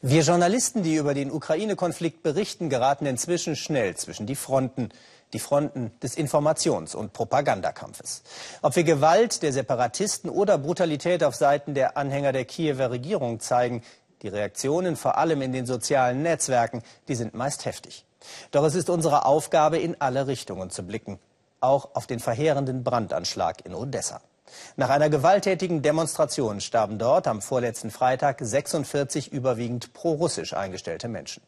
Wir Journalisten, die über den Ukraine-Konflikt berichten, geraten inzwischen schnell zwischen die Fronten, die Fronten des Informations- und Propagandakampfes. Ob wir Gewalt der Separatisten oder Brutalität auf Seiten der Anhänger der Kiewer Regierung zeigen, die Reaktionen vor allem in den sozialen Netzwerken, die sind meist heftig. Doch es ist unsere Aufgabe, in alle Richtungen zu blicken, auch auf den verheerenden Brandanschlag in Odessa. Nach einer gewalttätigen Demonstration starben dort am vorletzten Freitag 46 überwiegend pro-russisch eingestellte Menschen.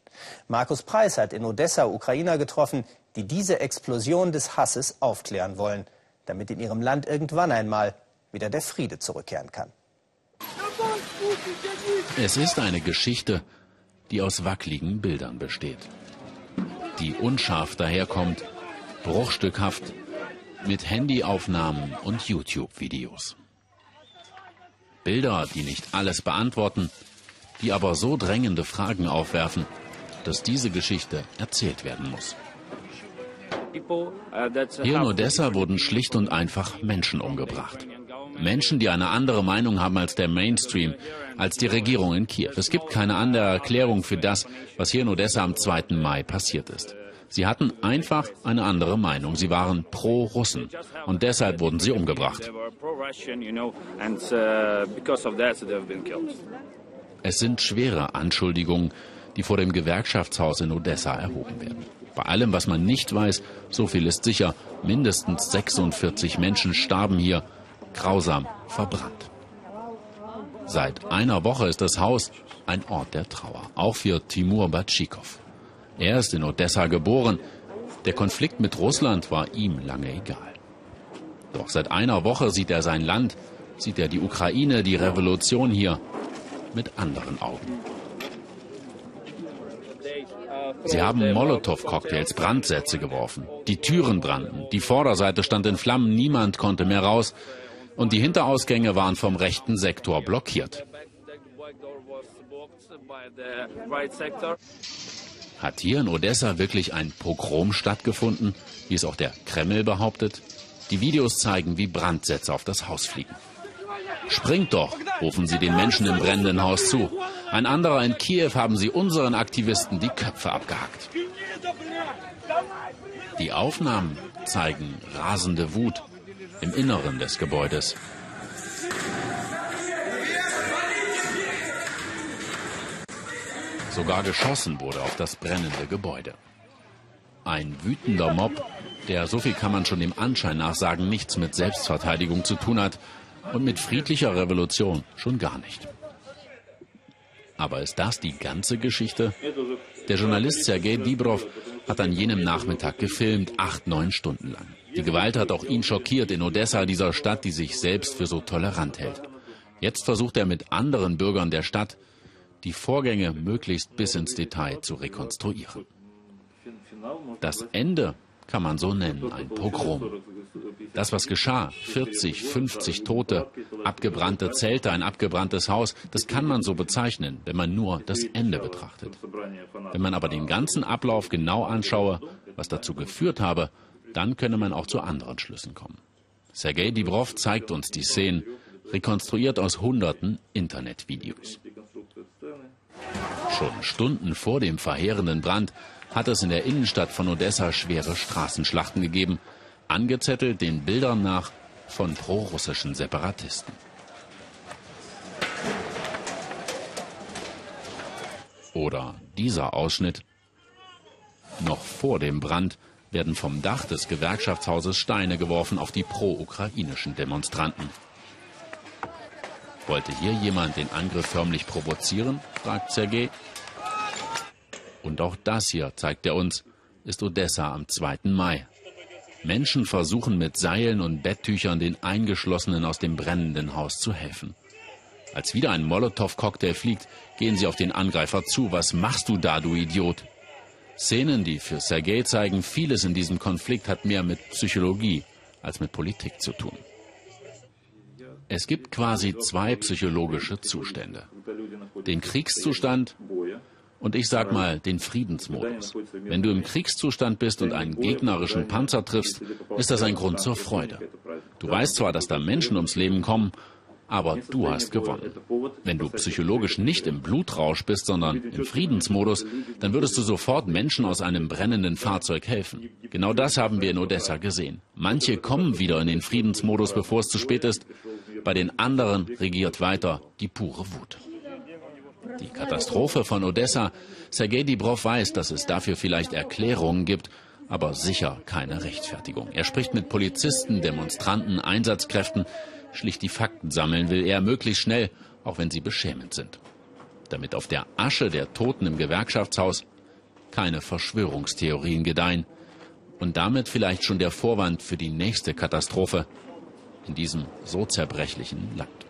Markus Preis hat in Odessa Ukrainer getroffen, die diese Explosion des Hasses aufklären wollen, damit in ihrem Land irgendwann einmal wieder der Friede zurückkehren kann. Es ist eine Geschichte, die aus wackeligen Bildern besteht. Die unscharf daherkommt, bruchstückhaft mit Handyaufnahmen und YouTube-Videos. Bilder, die nicht alles beantworten, die aber so drängende Fragen aufwerfen, dass diese Geschichte erzählt werden muss. Hier in Odessa wurden schlicht und einfach Menschen umgebracht. Menschen, die eine andere Meinung haben als der Mainstream, als die Regierung in Kiew. Es gibt keine andere Erklärung für das, was hier in Odessa am 2. Mai passiert ist. Sie hatten einfach eine andere Meinung. Sie waren pro Russen und deshalb wurden sie umgebracht. Es sind schwere Anschuldigungen, die vor dem Gewerkschaftshaus in Odessa erhoben werden. Bei allem, was man nicht weiß, so viel ist sicher, mindestens 46 Menschen starben hier, grausam verbrannt. Seit einer Woche ist das Haus ein Ort der Trauer, auch für Timur Batschikow. Er ist in Odessa geboren. Der Konflikt mit Russland war ihm lange egal. Doch seit einer Woche sieht er sein Land, sieht er die Ukraine, die Revolution hier mit anderen Augen. Sie haben Molotow-Cocktails, Brandsätze geworfen. Die Türen brannten. Die Vorderseite stand in Flammen. Niemand konnte mehr raus. Und die Hinterausgänge waren vom rechten Sektor blockiert. Hat hier in Odessa wirklich ein Pogrom stattgefunden, wie es auch der Kreml behauptet? Die Videos zeigen, wie Brandsätze auf das Haus fliegen. Springt doch, rufen sie den Menschen im brennenden Haus zu. Ein anderer in Kiew haben sie unseren Aktivisten die Köpfe abgehackt. Die Aufnahmen zeigen rasende Wut im Inneren des Gebäudes. Sogar geschossen wurde auf das brennende Gebäude. Ein wütender Mob, der, so viel kann man schon dem Anschein nach sagen, nichts mit Selbstverteidigung zu tun hat und mit friedlicher Revolution schon gar nicht. Aber ist das die ganze Geschichte? Der Journalist Sergei Dibrov hat an jenem Nachmittag gefilmt, acht, neun Stunden lang. Die Gewalt hat auch ihn schockiert in Odessa, dieser Stadt, die sich selbst für so tolerant hält. Jetzt versucht er mit anderen Bürgern der Stadt, die Vorgänge möglichst bis ins Detail zu rekonstruieren. Das Ende kann man so nennen, ein Pogrom. Das, was geschah, 40, 50 Tote, abgebrannte Zelte, ein abgebranntes Haus, das kann man so bezeichnen, wenn man nur das Ende betrachtet. Wenn man aber den ganzen Ablauf genau anschaue, was dazu geführt habe, dann könne man auch zu anderen Schlüssen kommen. Sergei Dibrov zeigt uns die Szenen, rekonstruiert aus hunderten Internetvideos. Schon Stunden vor dem verheerenden Brand hat es in der Innenstadt von Odessa schwere Straßenschlachten gegeben, angezettelt den Bildern nach von prorussischen Separatisten. Oder dieser Ausschnitt. Noch vor dem Brand werden vom Dach des Gewerkschaftshauses Steine geworfen auf die pro-ukrainischen Demonstranten. Wollte hier jemand den Angriff förmlich provozieren? fragt Sergei. Und auch das hier, zeigt er uns, ist Odessa am 2. Mai. Menschen versuchen mit Seilen und Betttüchern den Eingeschlossenen aus dem brennenden Haus zu helfen. Als wieder ein Molotow-Cocktail fliegt, gehen sie auf den Angreifer zu. Was machst du da, du Idiot? Szenen, die für Sergei zeigen, vieles in diesem Konflikt hat mehr mit Psychologie als mit Politik zu tun. Es gibt quasi zwei psychologische Zustände. Den Kriegszustand und ich sag mal den Friedensmodus. Wenn du im Kriegszustand bist und einen gegnerischen Panzer triffst, ist das ein Grund zur Freude. Du weißt zwar, dass da Menschen ums Leben kommen, aber du hast gewonnen. Wenn du psychologisch nicht im Blutrausch bist, sondern im Friedensmodus, dann würdest du sofort Menschen aus einem brennenden Fahrzeug helfen. Genau das haben wir in Odessa gesehen. Manche kommen wieder in den Friedensmodus, bevor es zu spät ist. Bei den anderen regiert weiter die pure Wut. Die Katastrophe von Odessa. Sergei Dibrov weiß, dass es dafür vielleicht Erklärungen gibt, aber sicher keine Rechtfertigung. Er spricht mit Polizisten, Demonstranten, Einsatzkräften. Schlicht die Fakten sammeln will er möglichst schnell, auch wenn sie beschämend sind. Damit auf der Asche der Toten im Gewerkschaftshaus keine Verschwörungstheorien gedeihen und damit vielleicht schon der Vorwand für die nächste Katastrophe in diesem so zerbrechlichen Land.